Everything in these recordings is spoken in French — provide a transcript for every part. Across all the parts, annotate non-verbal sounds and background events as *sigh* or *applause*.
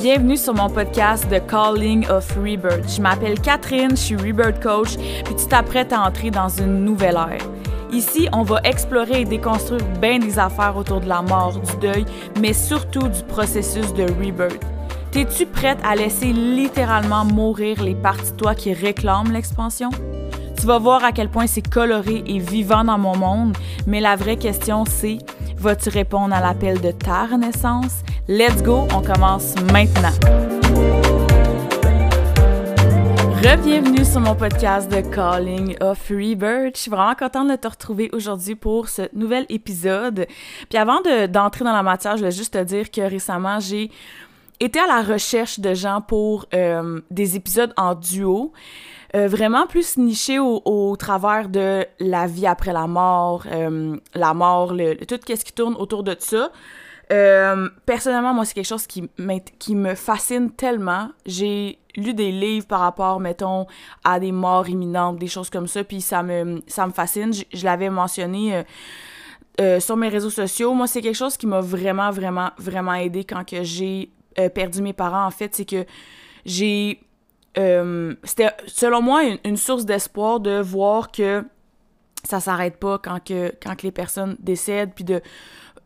Bienvenue sur mon podcast The Calling of Rebirth. Je m'appelle Catherine, je suis Rebirth Coach, puis tu t'apprêtes à entrer dans une nouvelle ère. Ici, on va explorer et déconstruire bien des affaires autour de la mort, du deuil, mais surtout du processus de rebirth. T'es-tu prête à laisser littéralement mourir les parties de toi qui réclament l'expansion? Tu vas voir à quel point c'est coloré et vivant dans mon monde, mais la vraie question c'est, vas-tu répondre à l'appel de ta renaissance? Let's go, on commence maintenant. Bienvenue sur mon podcast de Calling of Rebirth. Je suis vraiment contente de te retrouver aujourd'hui pour ce nouvel épisode. Puis avant d'entrer dans la matière, je voulais juste te dire que récemment, j'ai été à la recherche de gens pour euh, des épisodes en duo. Euh, vraiment plus nichés au, travers de la vie après la mort, euh, la mort, le, tout ce qui tourne autour de ça. Personnellement, moi, c'est quelque chose qui, qui me fascine tellement. J'ai lu des livres par rapport, mettons, à des morts imminentes, des choses comme ça, puis ça me, ça me fascine. Je, l'avais mentionné sur mes réseaux sociaux. Moi, c'est quelque chose qui m'a vraiment, vraiment, vraiment aidé quand j'ai perdu mes parents, en fait. C'est que j'ai... C'était, selon moi, une, source d'espoir de voir que ça s'arrête pas quand que, quand que les personnes décèdent, puis de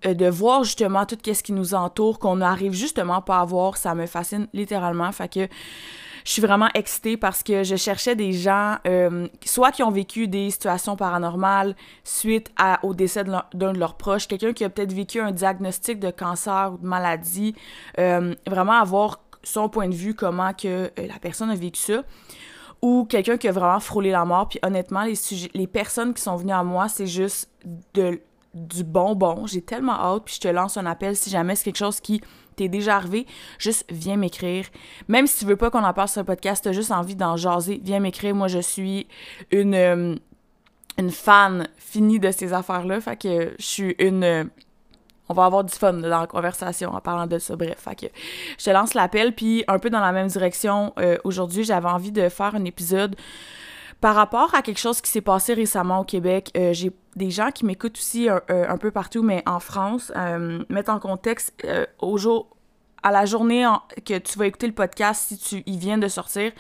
euh, de voir justement tout ce qui nous entoure, qu'on n'arrive justement pas à voir, ça me fascine littéralement. Fait que je suis vraiment excitée parce que je cherchais des gens, euh, soit qui ont vécu des situations paranormales suite au décès d'un de, leurs proches, quelqu'un qui a peut-être vécu un diagnostic de cancer ou de maladie, euh, vraiment avoir son point de vue, comment que la personne a vécu ça ou quelqu'un qui a vraiment frôlé la mort. Puis honnêtement, les, les personnes qui sont venues à moi, c'est juste du bonbon. J'ai tellement hâte, puis je te lance un appel si jamais c'est quelque chose qui t'est déjà arrivé, juste viens m'écrire. Même si tu veux pas qu'on en parle sur le podcast, t'as juste envie d'en jaser, viens m'écrire. Moi, je suis une, euh, une fan finie de ces affaires-là. Fait que je suis une... on va avoir du fun dans la conversation en parlant de ça. Bref, fait que je te lance l'appel. Puis un peu dans la même direction, euh, aujourd'hui, j'avais envie de faire un épisode par rapport à quelque chose qui s'est passé récemment au Québec, euh, j'ai des gens qui m'écoutent aussi euh, euh, un, peu partout, mais en France, mettre en contexte au jour, à la journée que tu vas écouter le podcast, si tu y viens de sortir,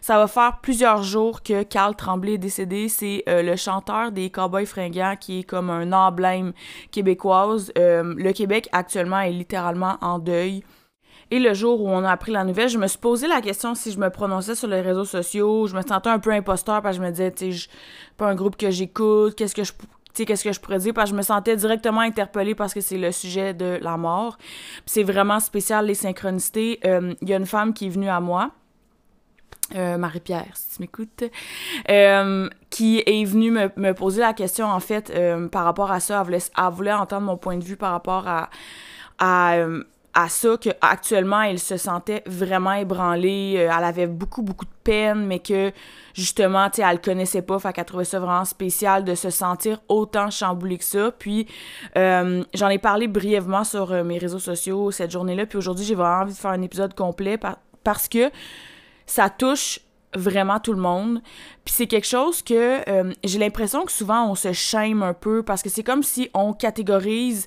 ça va faire plusieurs jours que Carl Tremblay est décédé. C'est le chanteur des Cowboys fringants qui est comme un emblème québécoise. le Québec actuellement est littéralement en deuil. Et le jour où on a appris la nouvelle, je me suis posé la question si je me prononçais sur les réseaux sociaux. Je me sentais un peu imposteur parce que je me disais, tu sais, pas un groupe que j'écoute, qu'est-ce que je qu'est-ce que je pourrais dire? Parce que je me sentais directement interpellée parce que c'est le sujet de la mort. C'est vraiment spécial les synchronicités. Euh, il y a une femme qui est venue à moi. Euh, Marie-Pierre, si tu m'écoutes, euh, qui est venue me, poser la question, en fait, par rapport à ça. Elle voulait, elle entendre mon point de vue par rapport à à ça qu'actuellement, elle se sentait vraiment ébranlée, euh, elle avait beaucoup, beaucoup de peine, mais que justement, tu sais, elle connaissait pas, fait qu'elle trouvait ça vraiment spécial de se sentir autant chamboulée que ça. Puis, euh, j'en ai parlé brièvement sur euh, mes réseaux sociaux cette journée-là, puis aujourd'hui, j'ai vraiment envie de faire un épisode complet parce que ça touche vraiment tout le monde. Puis c'est quelque chose que j'ai l'impression que souvent on se shame un peu parce que c'est comme si on catégorise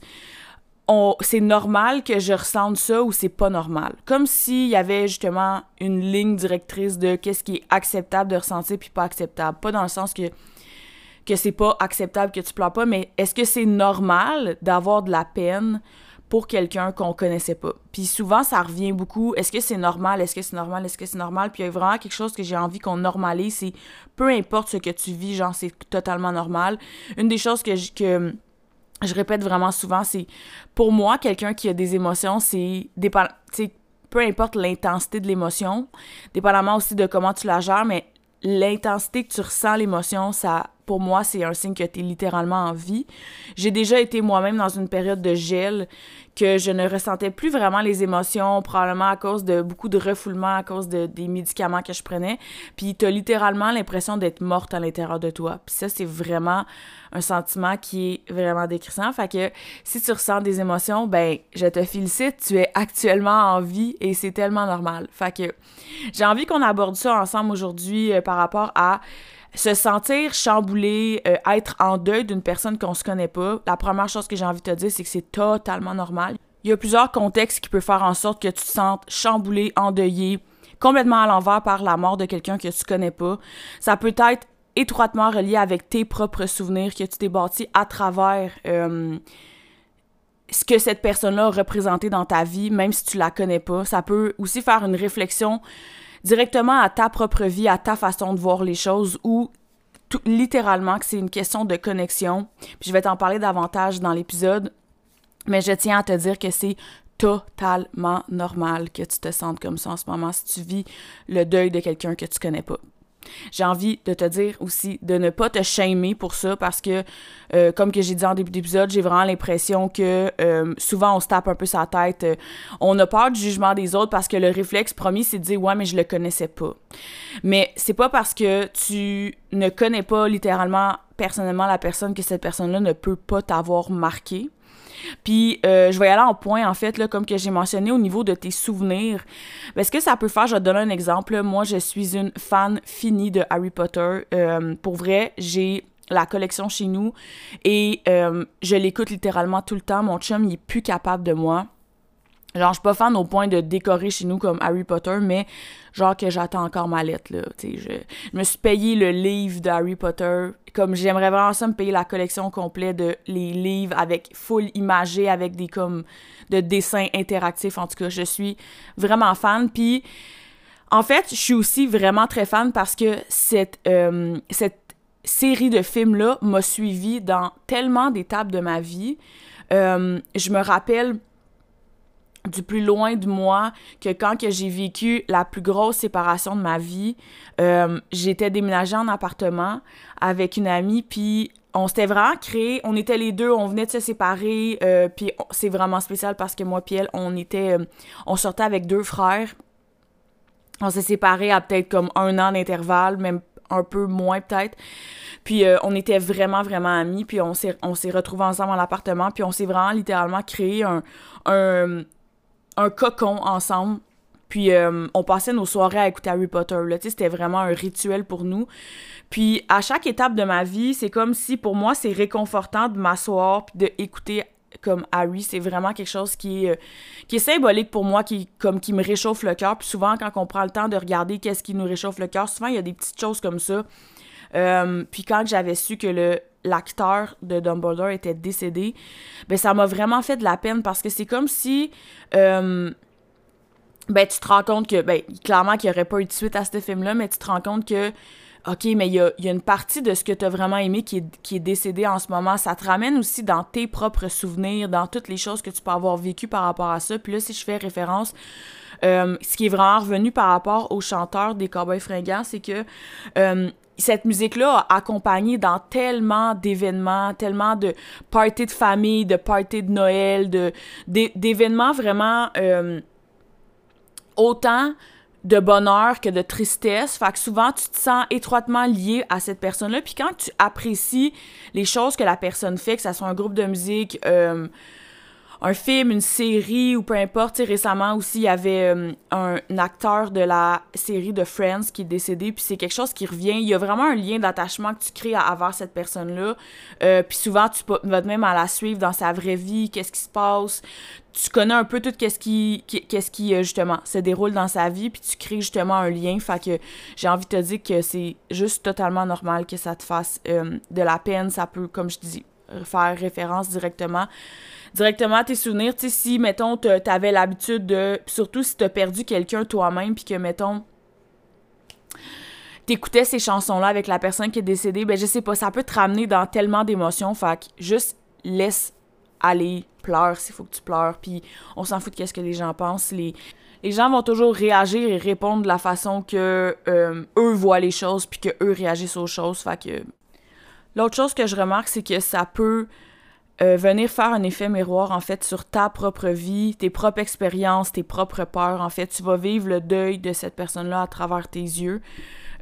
c'est normal que je ressente ça ou c'est pas normal? Comme s'il y avait justement une ligne directrice de qu'est-ce qui est acceptable de ressentir puis pas acceptable. Pas dans le sens que que c'est pas acceptable que tu pleures pas, mais est-ce que c'est normal d'avoir de la peine pour quelqu'un qu'on connaissait pas? Puis souvent, ça revient beaucoup. Est-ce que c'est normal? Est-ce que c'est normal? Est-ce que c'est normal? Puis il y a vraiment quelque chose que j'ai envie qu'on normalise, c'est peu importe ce que tu vis, genre, c'est totalement normal. Une des choses que, que je répète vraiment souvent, c'est pour moi, quelqu'un qui a des émotions, c'est peu importe l'intensité de l'émotion, dépendamment aussi de comment tu la gères, mais l'intensité que tu ressens l'émotion, ça pour moi, c'est un signe que tu es littéralement en vie. J'ai déjà été moi-même dans une période de gel que je ne ressentais plus vraiment les émotions, probablement à cause de beaucoup de refoulement, à cause de, des médicaments que je prenais. Puis tu as littéralement l'impression d'être morte à l'intérieur de toi. Puis ça, c'est vraiment un sentiment qui est vraiment décrissant. Fait que si tu ressens des émotions, ben je te félicite, tu es actuellement en vie et c'est tellement normal. Fait que j'ai envie qu'on aborde ça ensemble aujourd'hui euh, par rapport à se sentir chamboulé, euh, être en deuil d'une personne qu'on se connaît pas, la première chose que j'ai envie de te dire, c'est que c'est totalement normal. Il y a plusieurs contextes qui peuvent faire en sorte que tu te sentes chamboulé, endeuillé, complètement à l'envers par la mort de quelqu'un que tu connais pas. Ça peut être étroitement relié avec tes propres souvenirs que tu t'es bâti à travers euh, ce que cette personne-là a représenté dans ta vie, même si tu la connais pas. Ça peut aussi faire une réflexion directement à ta propre vie, à ta façon de voir les choses ou littéralement que c'est une question de connexion. Puis je vais t'en parler davantage dans l'épisode, mais je tiens à te dire que c'est totalement normal que tu te sentes comme ça en ce moment si tu vis le deuil de quelqu'un que tu connais pas. J'ai envie de te dire aussi de ne pas te shamer pour ça parce que, euh, comme que j'ai dit en début d'épisode, j'ai vraiment l'impression que euh, souvent on se tape un peu sa tête. Euh, on a peur du jugement des autres parce que le réflexe premier, c'est de dire Ouais, mais je le connaissais pas. Mais c'est pas parce que tu ne connais pas littéralement personnellement la personne que cette personne-là ne peut pas t'avoir marqué. Puis euh, je vais aller en point, en fait, là, comme que j'ai mentionné au niveau de tes souvenirs. Ben, ce que ça peut faire, je vais te donner un exemple. Moi, je suis une fan finie de Harry Potter. Euh, pour vrai, j'ai la collection chez nous et euh, je l'écoute littéralement tout le temps. Mon chum, il est plus capable de moi. Genre, je suis pas fan au point de décorer chez nous comme Harry Potter, mais genre que j'attends encore ma lettre, là. Je, me suis payé le livre de Harry Potter. Comme j'aimerais vraiment ça me payer la collection complète de les livres avec full imagé, avec des comme de dessins interactifs. En tout cas, je suis vraiment fan. Puis, en fait, je suis aussi vraiment très fan parce que cette, euh, cette série de films-là m'a suivi dans tellement d'étapes de ma vie. Euh, je me rappelle du plus loin de moi que quand j'ai vécu la plus grosse séparation de ma vie, euh, j'étais déménagée en appartement avec une amie, puis on s'était vraiment créé, on était les deux, on venait de se séparer, euh, puis c'est vraiment spécial parce que moi puis elle, on était, euh, on sortait avec deux frères, on s'est séparés à peut-être comme un an d'intervalle, même un peu moins peut-être. Puis on était vraiment, vraiment amis. Puis on s'est, on s'est retrouvés ensemble en appartement. Puis on s'est vraiment littéralement créé un, un cocon ensemble. Puis euh, on passait nos soirées à écouter Harry Potter. Là, c'était vraiment un rituel pour nous. Puis à chaque étape de ma vie, c'est comme si pour moi c'est réconfortant de m'asseoir puis de comme Harry. C'est vraiment quelque chose qui est, euh, qui symbolique pour moi, qui me réchauffe le cœur. Puis souvent quand on prend le temps de regarder qu'est-ce qui nous réchauffe le cœur, souvent il y a des petites choses comme ça. Euh, puis quand j'avais su que le l'acteur de Dumbledore était décédé, ben ça m'a vraiment fait de la peine parce que c'est comme si euh, ben tu te rends compte que ben clairement qu'il n'y aurait pas eu de suite à ce film là, mais tu te rends compte que OK, mais il y a, une partie de ce que tu as vraiment aimé qui est, qui est décédé en ce moment. Ça te ramène aussi dans tes propres souvenirs, dans toutes les choses que tu peux avoir vécues par rapport à ça. Puis là, si je fais référence, euh, ce qui est vraiment revenu par rapport au chanteur des Cowboys fringants, c'est que euh, cette musique-là a accompagné dans tellement d'événements, tellement de parties de famille, de parties de Noël, de d'événements vraiment euh, autant de bonheur que de tristesse. Fait que souvent, tu te sens étroitement lié à cette personne-là. Puis quand tu apprécies les choses que la personne fait, que ça soit un groupe de musique, euh, un film, une série ou peu importe. récemment aussi, il y avait euh, un, acteur de la série de Friends qui est décédé, puis c'est quelque chose qui revient. Il y a vraiment un lien d'attachement que tu crées à, avoir cette personne-là. Euh, puis souvent, tu vas même à la suivre dans sa vraie vie, qu'est-ce qui se passe. Tu connais un peu tout qu'est-ce qui, qu'est-ce qui euh, justement se déroule dans sa vie, puis tu crées justement un lien. Fait que j'ai envie de te dire que c'est juste totalement normal que ça te fasse de la peine. Ça peut, comme je dis, faire référence directement directement à tes souvenirs. Si, mettons, t'avais l'habitude de... Surtout si t'as perdu quelqu'un toi-même, puis que, mettons, t'écoutais ces chansons-là avec la personne qui est décédée, ben je sais pas, ça peut te ramener dans tellement d'émotions. Fait que juste laisse aller, pleure s'il faut que tu pleures, puis on s'en fout de qu'est-ce que les gens pensent. Les, les gens vont toujours réagir et répondre de la façon que euh, eux voient les choses, puis que eux réagissent aux choses. Fait que... L'autre chose que je remarque, c'est que ça peut euh, venir faire un effet miroir, en fait, sur ta propre vie, tes propres expériences, tes propres peurs. En fait, tu vas vivre le deuil de cette personne-là à travers tes yeux.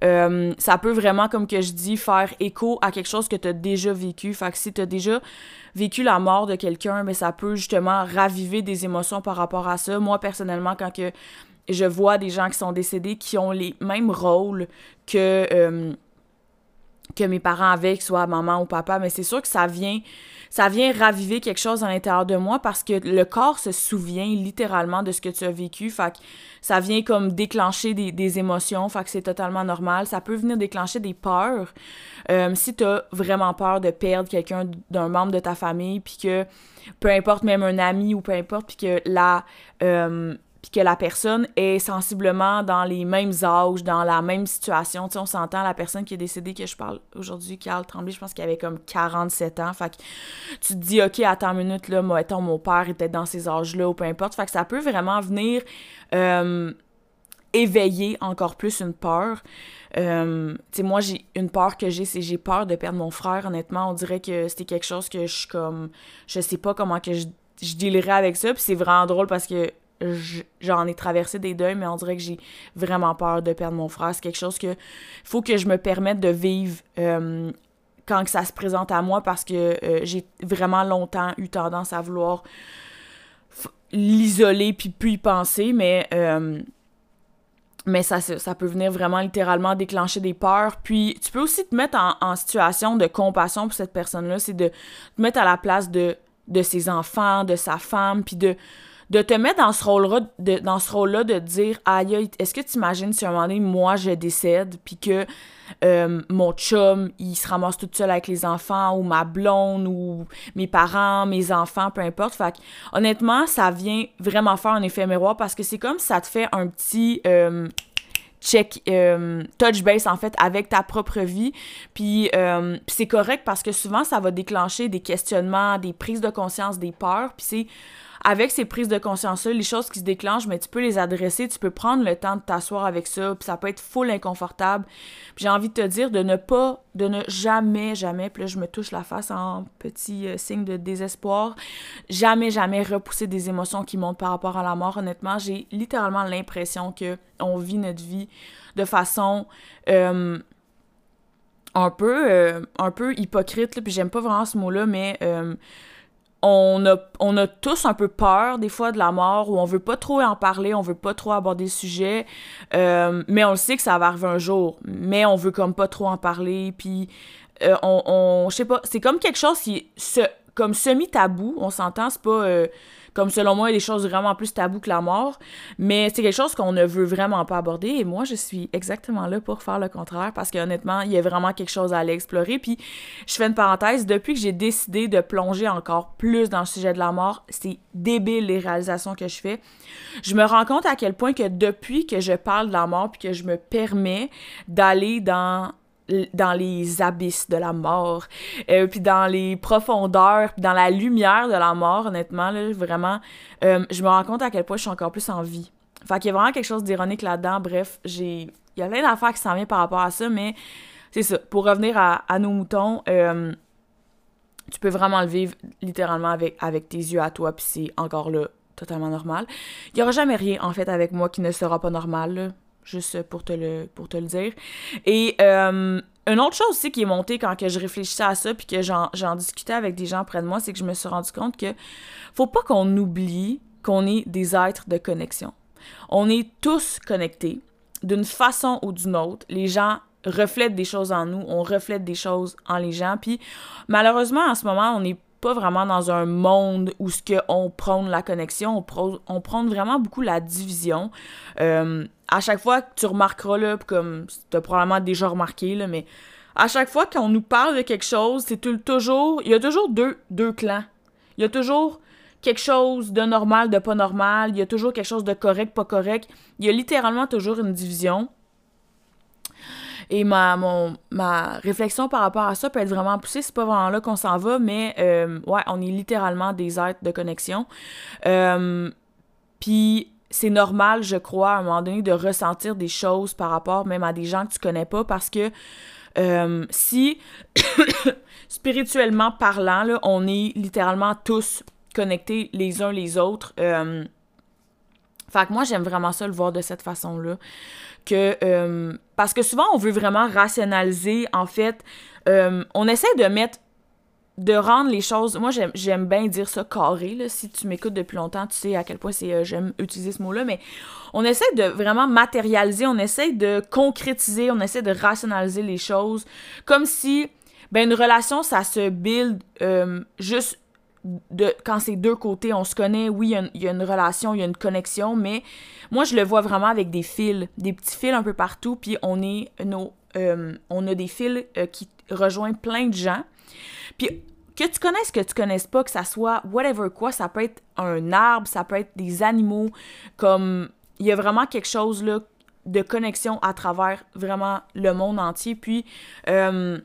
Euh, ça peut vraiment, comme que je dis, faire écho à quelque chose que tu as déjà vécu. Fait que si tu as déjà vécu la mort de quelqu'un, mais ça peut justement raviver des émotions par rapport à ça. Moi, personnellement, quand que je vois des gens qui sont décédés qui ont les mêmes rôles que... Euh, que mes parents avaient, que soit maman ou papa, mais c'est sûr que ça vient ça vient raviver quelque chose à l'intérieur de moi parce que le corps se souvient littéralement de ce que tu as vécu. Fait ça vient comme déclencher des, émotions. C'est totalement normal. Ça peut venir déclencher des peurs. Euh, si tu as vraiment peur de perdre quelqu'un d'un membre de ta famille, puis que peu importe, même un ami ou peu importe, puis que la. Euh, que la personne est sensiblement dans les mêmes âges, dans la même situation. Tu sais, on s'entend, la personne qui est décédée, que je parle aujourd'hui, Carl Tremblay, je pense qu'il avait comme 47 ans. Fait que tu te dis, OK, attends une minute, là, moi, mon père était dans ces âges-là, ou peu importe. Fait que ça peut vraiment venir euh, éveiller encore plus une peur. Euh, tu sais, moi, j'ai une peur que j'ai, c'est j'ai peur de perdre mon frère, honnêtement. On dirait que c'était quelque chose que je suis comme... Je sais pas comment que je, je avec ça, puis c'est vraiment drôle parce que j'en ai traversé des deuils, mais on dirait que j'ai vraiment peur de perdre mon frère. C'est quelque chose que faut que je me permette de vivre euh, quand que ça se présente à moi parce que euh, j'ai vraiment longtemps eu tendance à vouloir l'isoler puis plus y penser, mais euh, mais ça, peut venir vraiment littéralement déclencher des peurs. Puis tu peux aussi te mettre en, en situation de compassion pour cette personne-là, c'est de te mettre à la place de, de ses enfants, de sa femme, puis de de te mettre dans ce rôle-là, de, dans ce rôle-là de dire aïe, est-ce que tu imagines si à un moment donné, moi, je décède, puis que euh, mon chum, il se ramasse tout seul avec les enfants, ou ma blonde, ou mes parents, mes enfants, peu importe. Fait que, honnêtement, ça vient vraiment faire un effet miroir parce que c'est comme ça te fait un petit. Euh, check euh, touch base en fait avec ta propre vie puis c'est correct parce que souvent ça va déclencher des questionnements des prises de conscience des peurs puis c'est avec ces prises de conscience-là, les choses qui se déclenchent, mais tu peux les adresser, tu peux prendre le temps de t'asseoir avec ça, puis ça peut être full inconfortable. j'ai envie de te dire de ne pas, de ne jamais, jamais, puis là je me touche la face en petit euh, signe de désespoir, jamais, jamais repousser des émotions qui montent par rapport à la mort. Honnêtement, j'ai littéralement l'impression que on vit notre vie de façon euh, un peu euh, un peu hypocrite puis j'aime pas vraiment ce mot là mais on a, on a tous un peu peur des fois de la mort ou on veut pas trop en parler, on veut pas trop aborder le sujet, euh, mais on le sait que ça va arriver un jour, mais on veut comme pas trop en parler, puis euh, on, je sais pas, c'est comme quelque chose qui est comme semi-tabou, on s'entend, c'est pas... Euh, comme selon moi, il y a des choses vraiment plus taboues que la mort, mais c'est quelque chose qu'on ne veut vraiment pas aborder et moi, je suis exactement là pour faire le contraire parce qu'honnêtement, il y a vraiment quelque chose à aller explorer. Puis, je fais une parenthèse, depuis que j'ai décidé de plonger encore plus dans le sujet de la mort, c'est débile les réalisations que je fais. Je me rends compte à quel point que depuis que je parle de la mort puis que je me permets d'aller dans dans les abysses de la mort, euh, puis dans les profondeurs, dans la lumière de la mort, honnêtement, là, vraiment, euh, je me rends compte à quel point je suis encore plus en vie. Fait qu'il y a vraiment quelque chose d'ironique là-dedans. Bref, j'ai... Il y a plein d'affaires qui s'en viennent par rapport à ça, mais c'est ça. Pour revenir à, nos moutons, euh, tu peux vraiment le vivre littéralement avec, avec tes yeux à toi, puis c'est encore là totalement normal. Il y aura jamais rien, en fait, avec moi qui ne sera pas normal, là juste pour te le, dire. Et euh, une autre chose aussi qui est montée quand je réfléchissais à ça, puis que j'en discutais avec des gens près de moi, c'est que je me suis rendu compte que faut pas qu'on oublie qu'on est des êtres de connexion. On est tous connectés d'une façon ou d'une autre. Les gens reflètent des choses en nous, on reflète des choses en les gens. Puis malheureusement, en ce moment, on n'est vraiment dans un monde où ce que on prône la connexion, on, on prône vraiment beaucoup la division. Euh, à chaque fois que tu remarqueras, là, comme tu as probablement déjà remarqué, là, mais à chaque fois qu'on nous parle de quelque chose, c'est toujours. Il y a toujours deux, deux clans. Il y a toujours quelque chose de normal, de pas normal. Il y a toujours quelque chose de correct, pas correct. Il y a littéralement toujours une division. Et ma, mon, ma réflexion par rapport à ça peut être vraiment poussée. C'est pas vraiment là qu'on s'en va, mais euh, ouais, on est littéralement des êtres de connexion. Euh, puis c'est normal, je crois, à un moment donné, de ressentir des choses par rapport même à des gens que tu connais pas parce que euh, si *coughs* spirituellement parlant, là, on est littéralement tous connectés les uns les autres. Fait que moi, j'aime vraiment ça le voir de cette façon-là. Que, euh, parce que souvent, on veut vraiment rationaliser, en fait. on essaie de mettre de rendre les choses. Moi, j'aime bien dire ça carré. Là. Si tu m'écoutes depuis longtemps, tu sais à quel point c'est euh, j'aime utiliser ce mot-là. Mais on essaie de vraiment matérialiser, on essaie de concrétiser, on essaie de rationaliser les choses. Comme si ben, une relation, ça se build euh, juste de, quand c'est deux côtés. On se connaît, oui, il y, a une relation, il y a une connexion, mais moi, je le vois vraiment avec des fils, des petits fils un peu partout. Puis on est nos. Euh, on a des fils qui rejoignent plein de gens. Puis que tu connaisses, que tu connaisses pas, que ça soit whatever quoi, ça peut être un arbre, ça peut être des animaux, comme il y a vraiment quelque chose de connexion à travers vraiment le monde entier. Puis euh,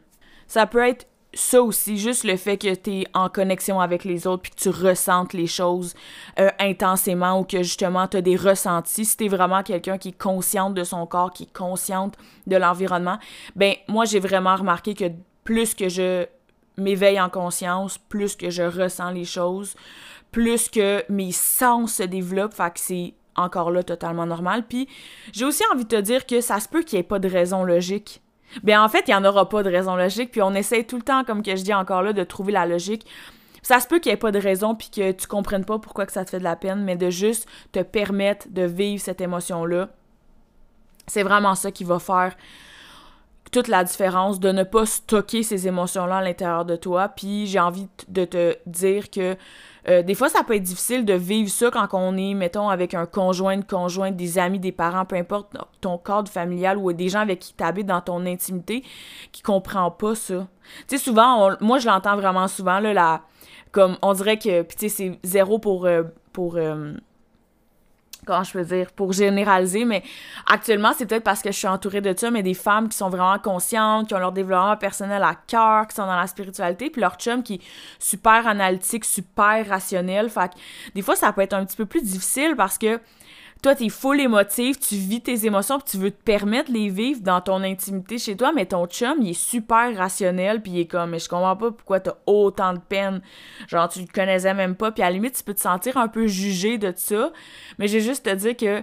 ça peut être ça aussi, juste le fait que tu es en connexion avec les autres puis que tu ressentes les choses euh, intensément ou que justement tu as des ressentis. Si tu es vraiment quelqu'un qui est consciente de son corps, qui est consciente de l'environnement, ben moi j'ai vraiment remarqué que plus que je m'éveille en conscience, plus que je ressens les choses, plus que mes sens se développent, fait que c'est encore là totalement normal. Puis j'ai aussi envie de te dire que ça se peut qu'il n'y ait pas de raison logique. Bien en fait, il n'y en aura pas de raison logique, puis on essaie tout le temps, comme que je dis encore là, de trouver la logique. Ça se peut qu'il n'y ait pas de raison, puis que tu comprennes pas pourquoi que ça te fait de la peine, mais de juste te permettre de vivre cette émotion-là. C'est vraiment ça qui va faire toute la différence de ne pas stocker ces émotions-là à l'intérieur de toi. Puis j'ai envie de te dire que euh, des fois, ça peut être difficile de vivre ça quand on est, mettons, avec un conjoint, une conjointe, des amis, des parents, peu importe ton cadre familial ou des gens avec qui tu habites dans ton intimité qui comprend pas ça. Tu sais, souvent, moi, je l'entends vraiment souvent, là, la, comme on dirait que, puis tu sais, c'est zéro pour, euh, pour euh, comment je peux dire, pour généraliser, mais actuellement, c'est peut-être parce que je suis entourée de ça, mais des femmes qui sont vraiment conscientes, qui ont leur développement personnel à cœur, qui sont dans la spiritualité, puis leur chum qui est super analytique, super rationnel. Fait que des fois, ça peut être un petit peu plus difficile parce que toi, t'es full émotif, tu vis tes émotions, puis tu veux te permettre de les vivre dans ton intimité chez toi, mais ton chum, il est super rationnel, puis il est comme, mais je comprends pas pourquoi t'as autant de peine. Genre, tu le connaissais même pas, puis à la limite, tu peux te sentir un peu jugé de ça, mais j'ai juste te dire que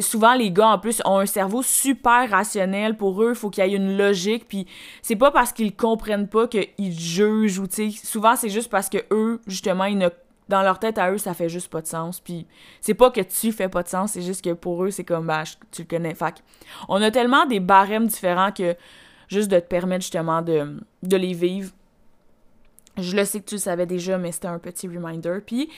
souvent les gars en plus ont un cerveau super rationnel pour eux, faut qu'il y ait une logique puis c'est pas parce qu'ils comprennent pas qu'ils jugent ou tu sais souvent c'est juste parce que eux justement ils ne dans leur tête à eux, ça fait juste pas de sens. Puis c'est pas que tu fais pas de sens, c'est juste que pour eux, c'est comme, bah, tu le connais. Fait on a tellement des barèmes différents que juste de te permettre justement de, de les vivre. Je le sais que tu le savais déjà, mais c'était un petit reminder. Puis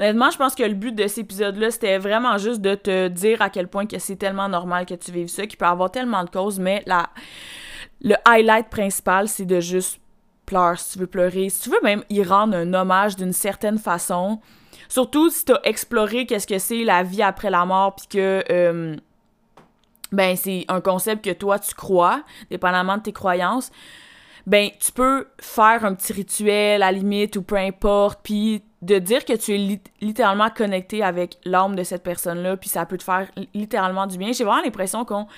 honnêtement, je pense que le but de cet épisode-là, c'était vraiment juste de te dire à quel point que c'est tellement normal que tu vives ça, qu'il peut avoir tellement de causes, mais la, le highlight principal, c'est de juste pleure si tu veux pleurer, si tu veux même y rendre un hommage d'une certaine façon. Surtout si tu as exploré qu'est-ce que c'est la vie après la mort, puis que euh, ben c'est un concept que toi tu crois, dépendamment de tes croyances. Ben tu peux faire un petit rituel à la limite ou peu importe, puis de dire que tu es littéralement connecté avec l'âme de cette personne-là, puis ça peut te faire littéralement du bien. J'ai vraiment l'impression qu'on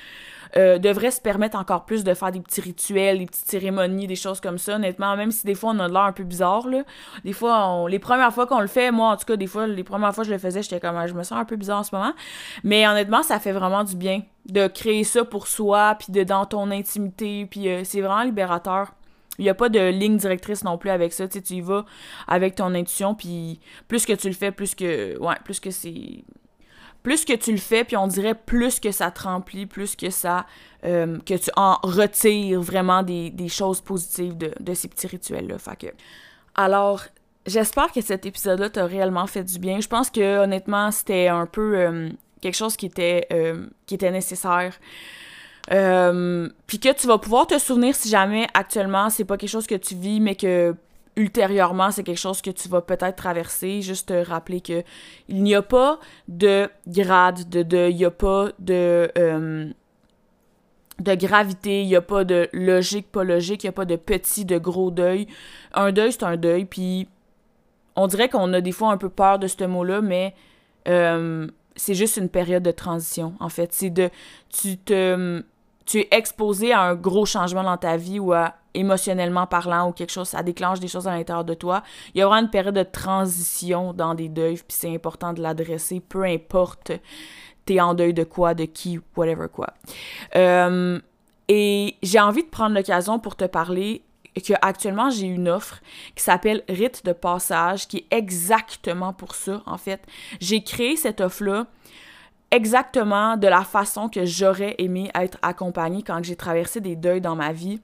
euh, devrait se permettre encore plus de faire des petits rituels, des petites cérémonies, des choses comme ça, honnêtement, même si des fois on a l'air un peu bizarre, là. Des fois, les premières fois qu'on le fait, moi en tout cas, des fois, les premières fois que je le faisais, j'étais comme, ah, je me sens un peu bizarre en ce moment. Mais honnêtement, ça fait vraiment du bien de créer ça pour soi, puis de dans ton intimité, puis euh, c'est vraiment libérateur. Il n'y a pas de ligne directrice non plus avec ça, tu tu y vas avec ton intuition, puis plus que tu le fais, plus que, ouais, plus que c'est plus que tu le fais, puis on dirait plus que ça te remplit, plus que ça, euh, que tu en retires vraiment des, choses positives de, ces petits rituels-là. Fait que, alors, j'espère que cet épisode-là t'a réellement fait du bien. Je pense que, honnêtement, c'était un peu euh, quelque chose qui était, euh, qui était nécessaire. puis que tu vas pouvoir te souvenir si jamais actuellement c'est pas quelque chose que tu vis mais que ultérieurement, c'est quelque chose que tu vas peut-être traverser. Juste te rappeler que il n'y a pas de grade de deuil, il n'y a pas de, euh, de gravité, il n'y a pas de logique, pas logique, il n'y a pas de petit, de gros deuil. Un deuil, c'est un deuil, puis on dirait qu'on a des fois un peu peur de ce mot-là, mais euh, c'est juste une période de transition, en fait. C'est de... Tu te... Tu es exposé à un gros changement dans ta vie ou à émotionnellement parlant ou quelque chose, ça déclenche des choses à l'intérieur de toi. Il y aura une période de transition dans des deuils, puis c'est important de l'adresser, peu importe t'es en deuil de quoi, de qui, whatever quoi. Euh, et j'ai envie de prendre l'occasion pour te parler que actuellement j'ai une offre qui s'appelle Rite de passage, qui est exactement pour ça, en fait. J'ai créé cette offre-là exactement de la façon que j'aurais aimé être accompagnée quand j'ai traversé des deuils dans ma vie.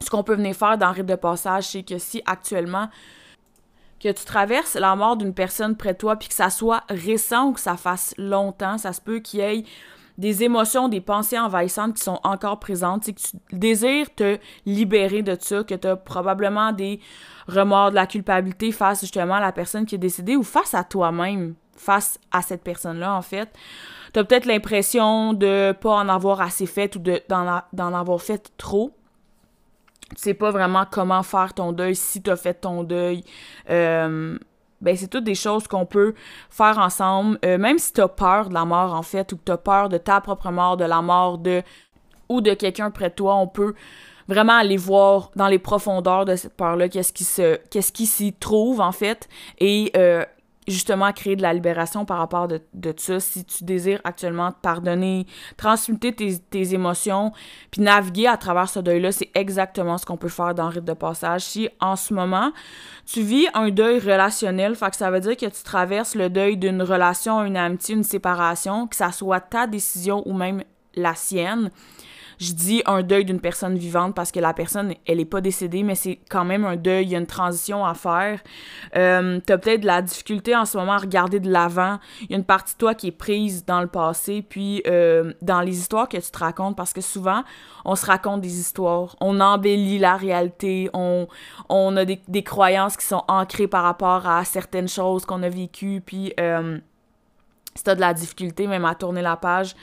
Ce qu'on peut venir faire dans Rite de passage, c'est que si actuellement que tu traverses la mort d'une personne près de toi, puis que ça soit récent ou que ça fasse longtemps, ça se peut qu'il y ait des émotions, des pensées envahissantes qui sont encore présentes, c'est que tu désires te libérer de ça, que tu as probablement des remords, de la culpabilité face justement à la personne qui est décédée ou face à toi-même, face à cette personne-là en fait. Tu as peut-être l'impression de pas en avoir assez fait ou d'en avoir fait trop tu sais pas vraiment comment faire ton deuil, si tu as fait ton deuil. Euh, ben c'est toutes des choses qu'on peut faire ensemble, euh, même si tu as peur de la mort en fait, ou que tu as peur de ta propre mort, de la mort de ou de quelqu'un près de toi, on peut vraiment aller voir dans les profondeurs de cette peur-là qu'est-ce qui qu'est-ce s'y trouve en fait et euh, justement créer de la libération par rapport de, de ça. Si tu désires actuellement te pardonner, transmuter tes, tes émotions, puis naviguer à travers ce deuil-là, c'est exactement ce qu'on peut faire dans rite de passage. Si en ce moment, tu vis un deuil relationnel, fait que ça veut dire que tu traverses le deuil d'une relation, une amitié, une séparation, que ça soit ta décision ou même la sienne, je dis un deuil d'une personne vivante parce que la personne, elle est pas décédée, mais c'est quand même un deuil, il y a une transition à faire. Euh, tu as peut-être de la difficulté en ce moment à regarder de l'avant. Il y a une partie de toi qui est prise dans le passé, puis euh, dans les histoires que tu te racontes, parce que souvent, on se raconte des histoires, on embellit la réalité, on, on a des, des croyances qui sont ancrées par rapport à certaines choses qu'on a vécues, puis... Euh, si t'as de la difficulté même à tourner la page,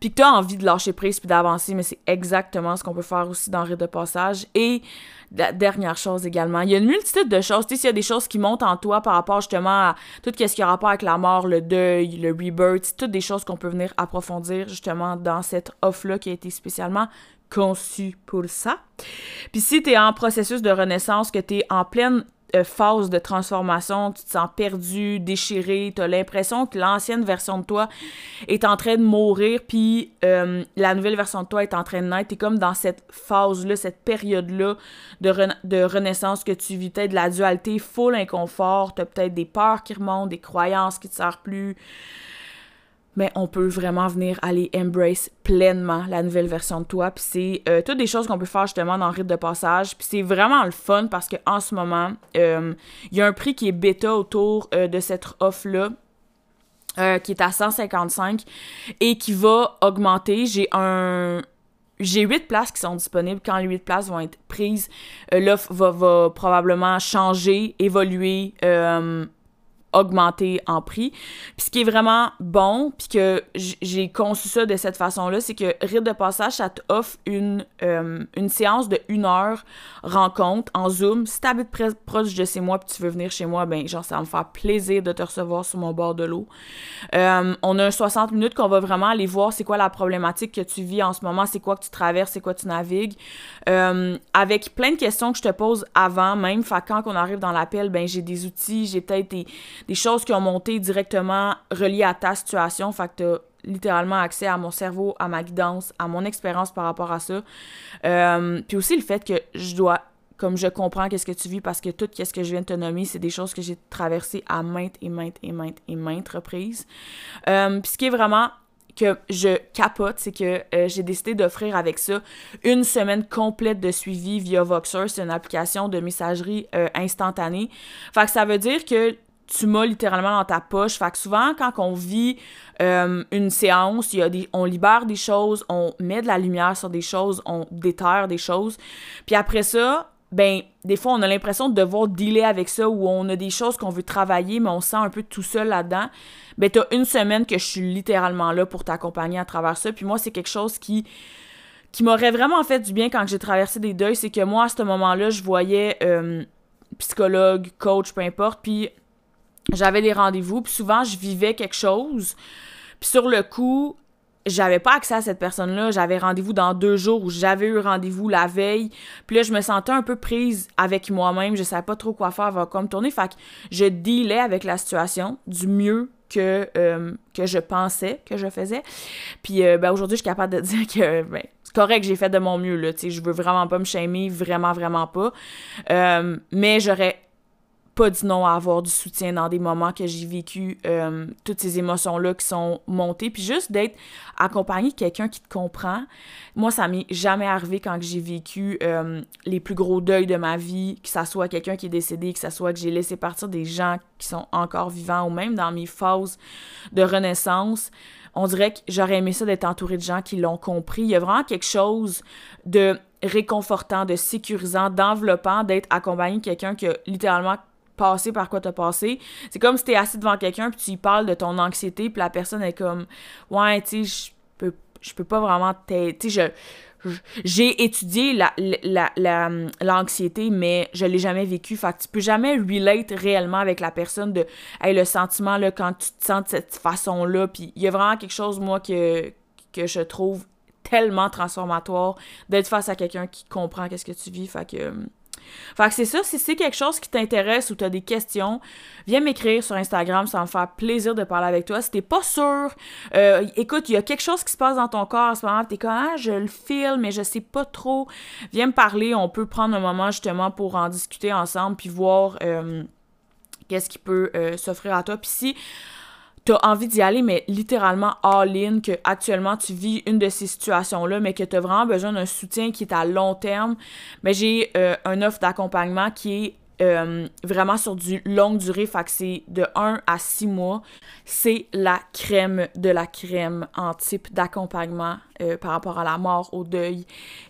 puis que tu as envie de lâcher prise puis d'avancer, mais c'est exactement ce qu'on peut faire aussi dans Rite de passage. Et la dernière chose également, il y a une multitude de choses. Tu sais, s'il y a des choses qui montent en toi par rapport justement à tout ce qui a rapport avec la mort, le deuil, le rebirth, toutes des choses qu'on peut venir approfondir justement dans cette offre-là qui a été spécialement conçue pour ça. Puis si tu en processus de renaissance, que tu es en pleine euh, phase de transformation, tu te sens perdu, déchiré, tu as l'impression que l'ancienne version de toi est en train de mourir, puis euh, la nouvelle version de toi est en train de naître. Tu comme dans cette phase-là, cette période-là de, renaissance que tu vis, peut-être de la dualité, full inconfort, tu peut-être des peurs qui remontent, des croyances qui te servent plus mais on peut vraiment venir aller embrace pleinement la nouvelle version de toi. Puis c'est euh, toutes des choses qu'on peut faire justement dans le rite de passage. Puis c'est vraiment le fun parce qu'en ce moment, euh, il y a un prix qui est bêta autour euh, de cette offre-là. qui est à 155 et qui va augmenter. J'ai un, j'ai huit places qui sont disponibles. Quand les huit places vont être prises, l'offre va, probablement changer, évoluer, augmenter en prix. Puis ce qui est vraiment bon, puis que j'ai conçu ça de cette façon-là, c'est que Rite de passage, ça t'offre une, euh, une séance de une heure rencontre en Zoom. Si t'habites proche de chez moi puis tu veux venir chez moi, ben genre ça va me faire plaisir de te recevoir sur mon bord de l'eau. Euh, on a 60 minutes qu'on va vraiment aller voir c'est quoi la problématique que tu vis en ce moment, c'est quoi que tu traverses, c'est quoi tu navigues. Euh, avec plein de questions que je te pose avant même, fait quand on arrive dans l'appel, ben j'ai des outils, j'ai peut-être des des choses qui ont monté directement reliées à ta situation. Fait que tu as littéralement accès à mon cerveau, à ma guidance, à mon expérience par rapport à ça. Euh, puis aussi le fait que je dois, comme je comprends qu'est-ce que tu vis, parce que tout ce que je viens de te nommer, c'est des choses que j'ai traversées à maintes et maintes et maintes et maintes reprises. Euh, puis ce qui est vraiment que je capote, c'est que euh, j'ai décidé d'offrir avec ça une semaine complète de suivi via Voxer. C'est une application de messagerie instantanée. Fait que ça veut dire que tu m'as littéralement dans ta poche. Fait que souvent, quand on vit euh, une séance, y a des, on libère des choses, on met de la lumière sur des choses, on déterre des choses. Puis après ça, ben, des fois, on a l'impression de devoir dealer avec ça ou on a des choses qu'on veut travailler, mais on se sent un peu tout seul là-dedans. Ben, t'as une semaine que je suis littéralement là pour t'accompagner à travers ça. Puis moi, c'est quelque chose qui qui m'aurait vraiment fait du bien quand j'ai traversé des deuils, c'est que moi, à ce moment-là, je voyais euh, psychologue, coach, peu importe, puis j'avais des rendez-vous, puis souvent je vivais quelque chose, puis sur le coup, j'avais pas accès à cette personne-là. J'avais rendez-vous dans deux jours où j'avais eu rendez-vous la veille. Puis là, je me sentais un peu prise avec moi-même. Je savais pas trop quoi faire, va comme tourner. Fait que je dealais avec la situation du mieux que, euh, que je pensais que je faisais. Puis euh, ben, aujourd'hui, je suis capable de *laughs* dire que ben, correct, j'ai fait de mon mieux, là, tu je veux vraiment pas me shamer, vraiment, vraiment pas. Euh, mais j'aurais pas dit non à avoir du soutien dans des moments que j'ai vécu euh, toutes ces émotions-là qui sont montées. Puis juste d'être accompagné de quelqu'un qui te comprend. Moi, ça m'est jamais arrivé quand j'ai vécu euh, les plus gros deuils de ma vie, que ça soit quelqu'un qui est décédé, que ça soit que j'ai laissé partir des gens qui sont encore vivants ou même dans mes phases de renaissance. On dirait que j'aurais aimé ça d'être entouré de gens qui l'ont compris. Il y a vraiment quelque chose de réconfortant, de sécurisant, d'enveloppant d'être accompagné de quelqu'un qui a littéralement passé par quoi t'as passé. C'est comme si t'es assis devant quelqu'un puis tu lui parles de ton anxiété puis la personne est comme ouais, tu sais, je peux je peux pas vraiment t'aider. Tu sais, je j'ai étudié l'anxiété, la, la, mais je l'ai jamais vécu. Fait que tu peux jamais relate réellement avec la personne de hey, le sentiment là, quand tu te sens de cette façon-là. Puis il y a vraiment quelque chose, moi, que, que je trouve tellement transformatoire d'être face à quelqu'un qui comprend qu'est-ce que tu vis. Fait que fait que c'est ça, si c'est quelque chose qui t'intéresse ou tu as des questions, viens m'écrire sur Instagram, ça me faire plaisir de parler avec toi. Si t'es pas sûr, euh, écoute, il y a quelque chose qui se passe dans ton corps en ce moment, t'es comme, ah, je le file, mais je sais pas trop. Viens me parler, on peut prendre un moment justement pour en discuter ensemble, puis voir euh, qu'est-ce qui peut euh, s'offrir à toi. Puis si t'as envie d'y aller, mais littéralement all-in, que actuellement tu vis une de ces situations-là, mais que tu as vraiment besoin d'un soutien qui est à long terme, mais j'ai euh, un offre d'accompagnement qui est euh, vraiment sur du longue durée, fait c'est de 1 à 6 mois. C'est la crème de la crème en type d'accompagnement euh, par rapport à la mort, au deuil.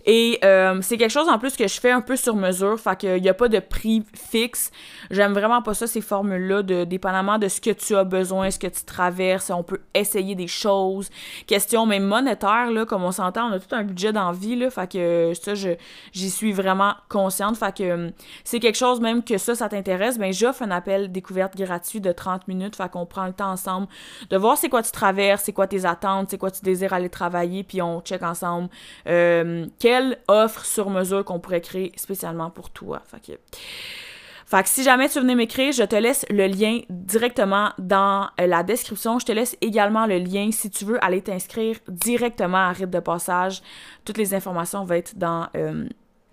Et euh, c'est quelque chose en plus que je fais un peu sur mesure, fait qu'il n'y a pas de prix fixe. J'aime vraiment pas ça, ces formules-là, de, dépendamment de ce que tu as besoin, ce que tu traverses, on peut essayer des choses. Question même monétaire, là, comme on s'entend, on a tout un budget d'envie, là, fait que ça, j'y suis vraiment consciente, fait que c'est quelque chose même que ça, ça t'intéresse, ben j'offre un appel découverte gratuit de 30 minutes, fait qu'on prend le temps ensemble de voir c'est quoi tu traverses, c'est quoi tes attentes, c'est quoi tu désires aller travailler, puis on check ensemble euh, quelle offre sur mesure qu'on pourrait créer spécialement pour toi. Fait que, si jamais tu venais m'écrire, je te laisse le lien directement dans euh, la description. Je te laisse également le lien si tu veux aller t'inscrire directement à Rite de passage. Toutes les informations vont être dans, euh,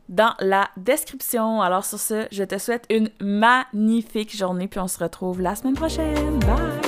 dans la description. Alors sur ce, je te souhaite une magnifique journée puis on se retrouve la semaine prochaine. Bye!